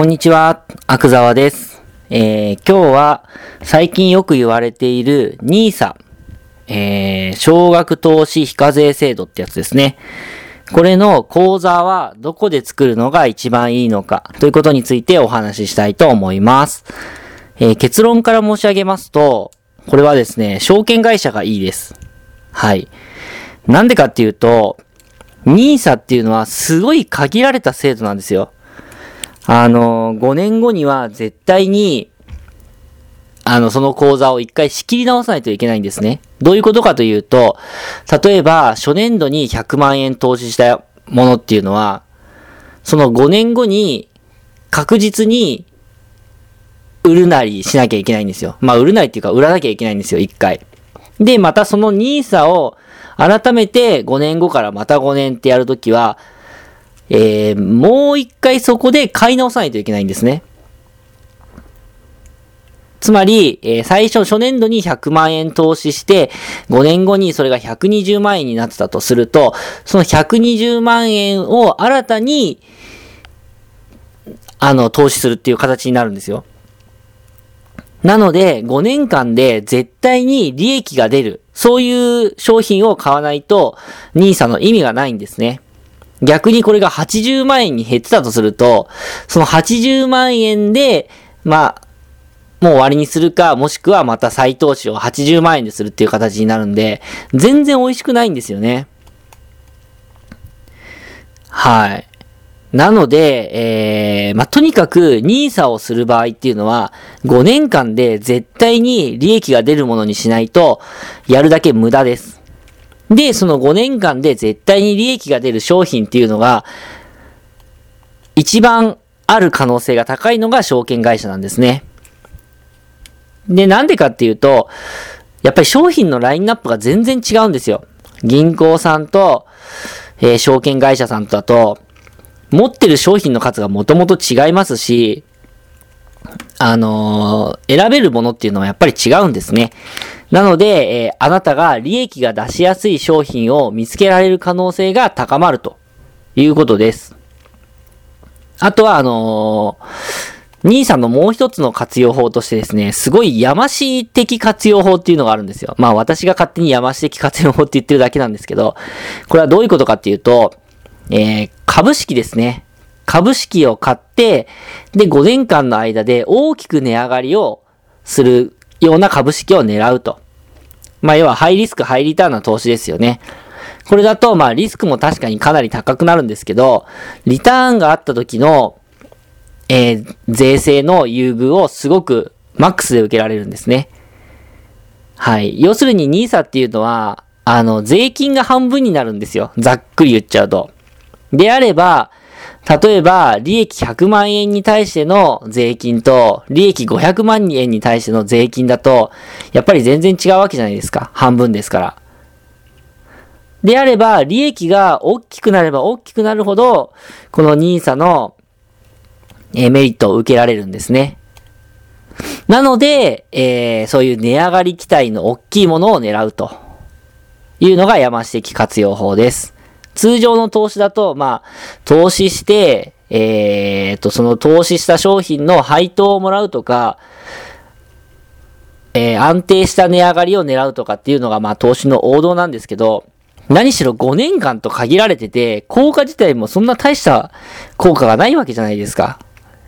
こんにちは、阿久沢です。えー、今日は最近よく言われている NISA、えー、少額投資非課税制度ってやつですね。これの講座はどこで作るのが一番いいのかということについてお話ししたいと思います。えー、結論から申し上げますと、これはですね、証券会社がいいです。はい。なんでかっていうと、NISA っていうのはすごい限られた制度なんですよ。あの、5年後には絶対に、あの、その口座を一回仕切り直さないといけないんですね。どういうことかというと、例えば、初年度に100万円投資したものっていうのは、その5年後に確実に売るなりしなきゃいけないんですよ。まあ、売るなりっていうか、売らなきゃいけないんですよ、一回。で、またその NISA を改めて5年後からまた5年ってやるときは、えー、もう一回そこで買い直さないといけないんですね。つまり、えー、最初、初年度に100万円投資して、5年後にそれが120万円になってたとすると、その120万円を新たに、あの、投資するっていう形になるんですよ。なので、5年間で絶対に利益が出る。そういう商品を買わないと、NISA の意味がないんですね。逆にこれが80万円に減ってたとすると、その80万円で、まあ、もう終わりにするか、もしくはまた再投資を80万円でするっていう形になるんで、全然美味しくないんですよね。はい。なので、えー、まあ、とにかく NISA をする場合っていうのは、5年間で絶対に利益が出るものにしないと、やるだけ無駄です。で、その5年間で絶対に利益が出る商品っていうのが、一番ある可能性が高いのが証券会社なんですね。で、なんでかっていうと、やっぱり商品のラインナップが全然違うんですよ。銀行さんと、えー、証券会社さんとだと、持ってる商品の数がもともと違いますし、あのー、選べるものっていうのはやっぱり違うんですね。なので、えー、あなたが利益が出しやすい商品を見つけられる可能性が高まるということです。あとは、あのー、兄さんのもう一つの活用法としてですね、すごい山師的活用法っていうのがあるんですよ。まあ私が勝手に山師的活用法って言ってるだけなんですけど、これはどういうことかっていうと、えー、株式ですね。株式を買って、で、5年間の間で大きく値上がりをするような株式を狙うと。まあ、要はハイリスク、ハイリターンな投資ですよね。これだと、まあ、リスクも確かにかなり高くなるんですけど、リターンがあった時の、えー、税制の優遇をすごくマックスで受けられるんですね。はい。要するに NISA っていうのは、あの、税金が半分になるんですよ。ざっくり言っちゃうと。であれば、例えば、利益100万円に対しての税金と、利益500万円に対しての税金だと、やっぱり全然違うわけじゃないですか。半分ですから。であれば、利益が大きくなれば大きくなるほど、この NISA の、メリットを受けられるんですね。なので、えー、そういう値上がり期待の大きいものを狙うというのが山師的活用法です。通常の投資だと、まあ、投資して、えー、と、その投資した商品の配当をもらうとか、えー、安定した値上がりを狙うとかっていうのが、まあ、投資の王道なんですけど、何しろ5年間と限られてて、効果自体もそんな大した効果がないわけじゃないですか。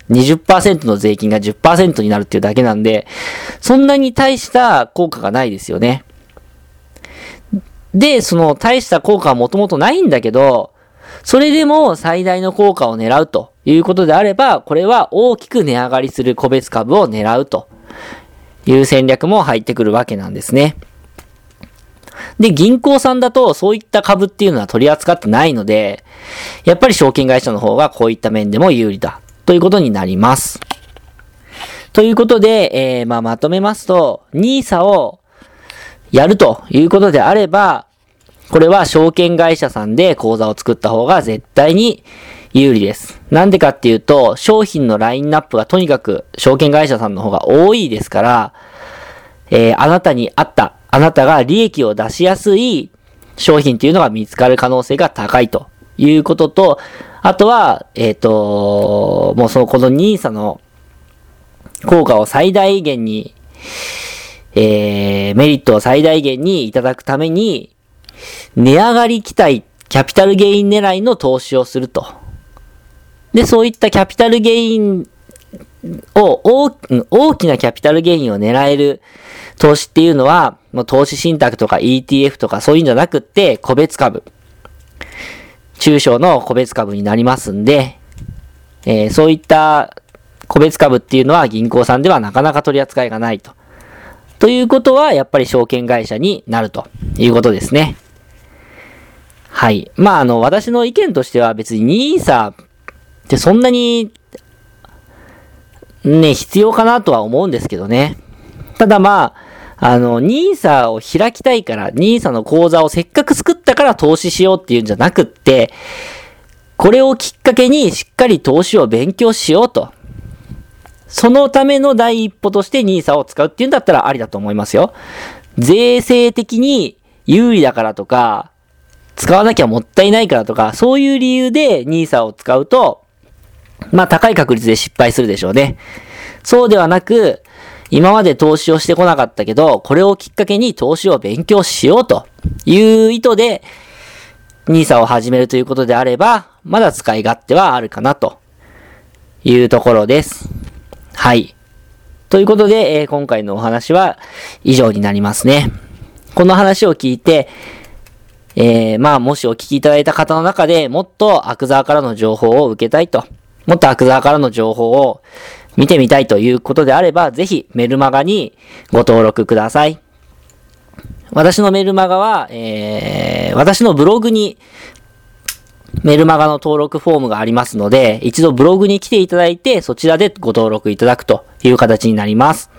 20%の税金が10%になるっていうだけなんで、そんなに大した効果がないですよね。で、その大した効果はもともとないんだけど、それでも最大の効果を狙うということであれば、これは大きく値上がりする個別株を狙うという戦略も入ってくるわけなんですね。で、銀行さんだとそういった株っていうのは取り扱ってないので、やっぱり証券会社の方がこういった面でも有利だということになります。ということで、えー、まあまとめますと、NISA をやるということであれば、これは証券会社さんで口座を作った方が絶対に有利です。なんでかっていうと、商品のラインナップがとにかく証券会社さんの方が多いですから、えー、あなたに合った、あなたが利益を出しやすい商品っていうのが見つかる可能性が高いということと、あとは、えっ、ー、と、もうそのこの NISA の効果を最大限に、えー、メリットを最大限にいただくために、値上がり期待、キャピタルゲイン狙いの投資をすると。で、そういったキャピタルゲインを大、大きなキャピタルゲインを狙える投資っていうのは、もう投資信託とか ETF とかそういうんじゃなくって、個別株。中小の個別株になりますんで、えー、そういった個別株っていうのは銀行さんではなかなか取り扱いがないと。ということは、やっぱり証券会社になるということですね。はい。まあ、あの、私の意見としては別に NISA ってそんなに、ね、必要かなとは思うんですけどね。ただまあ、あの、NISA を開きたいから、NISA の口座をせっかく作ったから投資しようっていうんじゃなくって、これをきっかけにしっかり投資を勉強しようと。そのための第一歩として NISA を使うっていうんだったらありだと思いますよ。税制的に有利だからとか、使わなきゃもったいないからとか、そういう理由で NISA を使うと、まあ高い確率で失敗するでしょうね。そうではなく、今まで投資をしてこなかったけど、これをきっかけに投資を勉強しようという意図で、NISA を始めるということであれば、まだ使い勝手はあるかなというところです。はい。ということで、えー、今回のお話は以上になりますね。この話を聞いて、えー、まあ、もしお聞きいただいた方の中でもっとアクザからの情報を受けたいと、もっとアクザからの情報を見てみたいということであれば、ぜひメルマガにご登録ください。私のメルマガは、えー、私のブログにメルマガの登録フォームがありますので、一度ブログに来ていただいて、そちらでご登録いただくという形になります。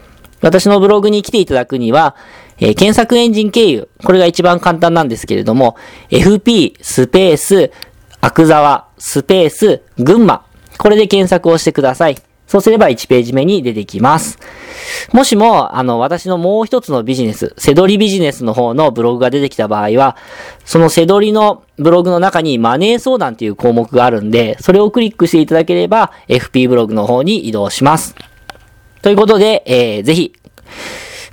私のブログに来ていただくには、えー、検索エンジン経由、これが一番簡単なんですけれども、FP スペース、アクザワスペース、群馬、これで検索をしてください。そうすれば1ページ目に出てきます。もしも、あの、私のもう一つのビジネス、セドリビジネスの方のブログが出てきた場合は、そのセドリのブログの中にマネー相談という項目があるんで、それをクリックしていただければ、FP ブログの方に移動します。ということで、えー、ぜひ、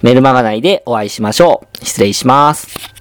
メルマガ内でお会いしましょう。失礼します。